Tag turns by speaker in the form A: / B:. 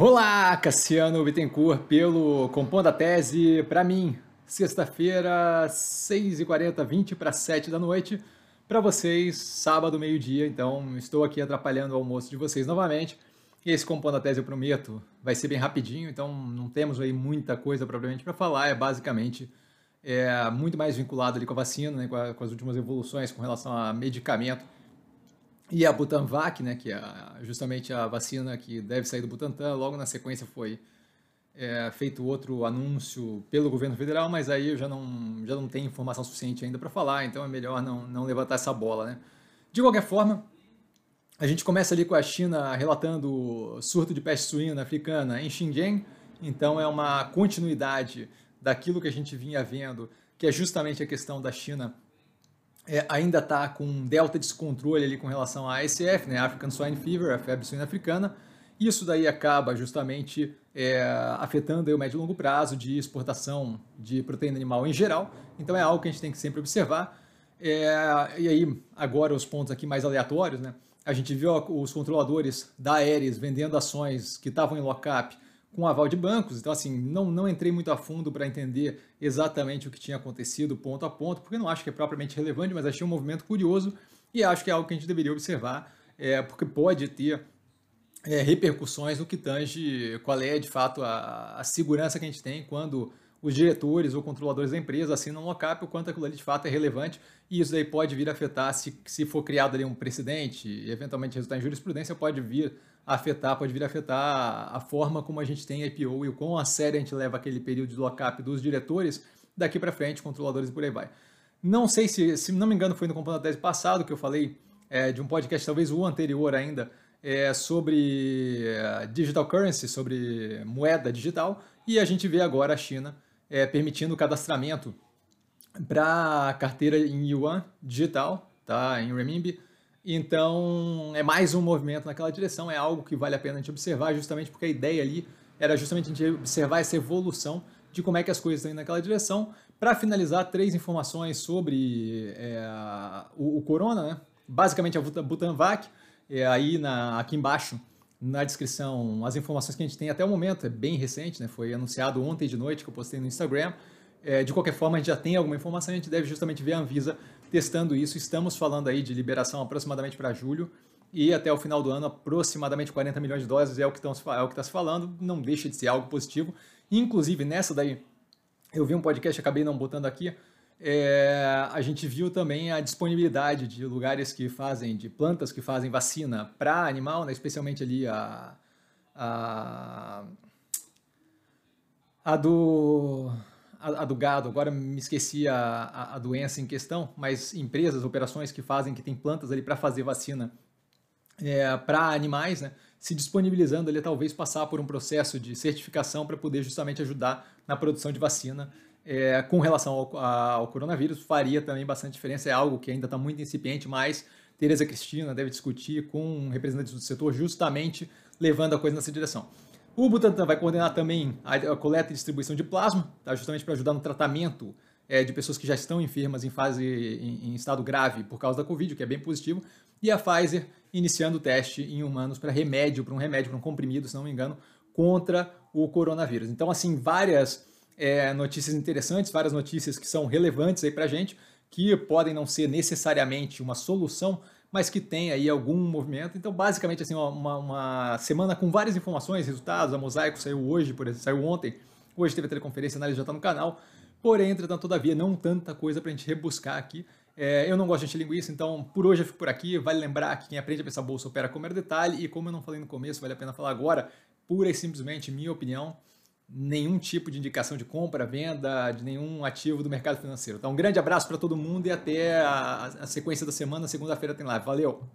A: Olá, Cassiano Bittencourt, pelo Compondo a Tese. Para mim, sexta-feira, 6h40, 20 para 7 da noite. Para vocês, sábado, meio-dia. Então, estou aqui atrapalhando o almoço de vocês novamente. E esse Compondo a Tese, eu prometo, vai ser bem rapidinho. Então, não temos aí muita coisa propriamente para falar. É basicamente é, muito mais vinculado ali com a vacina, né, com, a, com as últimas evoluções com relação a medicamento e a Butanvac, né, que é justamente a vacina que deve sair do Butantan, logo na sequência foi é, feito outro anúncio pelo governo federal, mas aí eu já não, já não tenho informação suficiente ainda para falar, então é melhor não, não levantar essa bola. Né? De qualquer forma, a gente começa ali com a China relatando surto de peste suína africana em Xinjiang, então é uma continuidade daquilo que a gente vinha vendo, que é justamente a questão da China é, ainda está com um delta descontrole ali com relação à ASF, né, African Swine Fever, a febre suína africana. Isso daí acaba justamente é, afetando o médio e longo prazo de exportação de proteína animal em geral. Então é algo que a gente tem que sempre observar. É, e aí, agora os pontos aqui mais aleatórios, né? A gente viu os controladores da Aeres vendendo ações que estavam em lockup com aval de bancos. Então, assim, não, não entrei muito a fundo para entender exatamente o que tinha acontecido ponto a ponto, porque não acho que é propriamente relevante, mas achei um movimento curioso e acho que é algo que a gente deveria observar, é, porque pode ter é, repercussões no que tange qual é, de fato, a, a segurança que a gente tem quando os diretores ou controladores da empresa assinam um lockup, o quanto aquilo ali de fato é relevante, e isso daí pode vir a afetar, se, se for criado ali um precedente, e eventualmente resultar em jurisprudência, pode vir afetar, pode vir a afetar a forma como a gente tem IPO e o quão a sério a gente leva aquele período de lockup dos diretores, daqui para frente, controladores e por aí vai. Não sei se, se não me engano, foi no Compondo Tese passado que eu falei é, de um podcast, talvez o anterior ainda, é, sobre é, digital currency, sobre moeda digital, e a gente vê agora a China é, permitindo o cadastramento para carteira em yuan digital, tá? em renminbi. Então, é mais um movimento naquela direção, é algo que vale a pena a gente observar, justamente porque a ideia ali era justamente a gente observar essa evolução de como é que as coisas estão indo naquela direção. Para finalizar, três informações sobre é, o, o, corona, né? basicamente a Butanvac, é, aí na, aqui embaixo na descrição as informações que a gente tem até o momento, é bem recente, né? foi anunciado ontem de noite que eu postei no Instagram. É, de qualquer forma, a gente já tem alguma informação, a gente deve justamente ver a Anvisa testando isso. Estamos falando aí de liberação aproximadamente para julho e até o final do ano aproximadamente 40 milhões de doses é o que é está se falando, não deixa de ser algo positivo. Inclusive nessa daí, eu vi um podcast, acabei não botando aqui, é, a gente viu também a disponibilidade de lugares que fazem, de plantas que fazem vacina para animal, né, especialmente ali a, a, a do a, a, do gado, agora me esqueci a, a, a, doença em questão, mas empresas, operações que fazem, que tem plantas ali para fazer vacina é, para animais, né, se disponibilizando ali talvez passar por um processo de certificação para poder justamente ajudar na produção de vacina é, com relação ao, ao, coronavírus faria também bastante diferença. É algo que ainda está muito incipiente, mas Tereza Cristina deve discutir com representantes do setor, justamente levando a coisa nessa direção. O Butantan vai coordenar também a, coleta e distribuição de plasma, tá? justamente para ajudar no tratamento é, de pessoas que já estão enfermas em fase em, em, estado grave por causa da Covid, o que é bem positivo. E a Pfizer iniciando o teste em humanos para remédio, para um remédio, para um comprimido, se não me engano, contra o coronavírus. Então, assim, várias é, notícias interessantes, várias notícias que são relevantes aí para a gente, que podem não ser necessariamente uma solução, mas que tem aí algum movimento. Então, basicamente, assim, uma, uma semana com várias informações, resultados. A Mosaico saiu hoje, por exemplo, saiu ontem. Hoje teve a teleconferência, a análise já está no canal. Porém, entretanto, todavia, não tanta coisa para a gente rebuscar aqui. É, eu não gosto de encher linguiça, então por hoje eu fico por aqui. Vale lembrar que quem aprende a pensar bolsa opera com mero detalhe. E como eu não falei no começo, vale a pena falar agora, pura e simplesmente minha opinião nenhum tipo de indicação de compra, venda, de nenhum ativo do mercado financeiro. Então, um grande abraço para todo mundo e até a, a sequência da semana. Segunda-feira tem live. Valeu!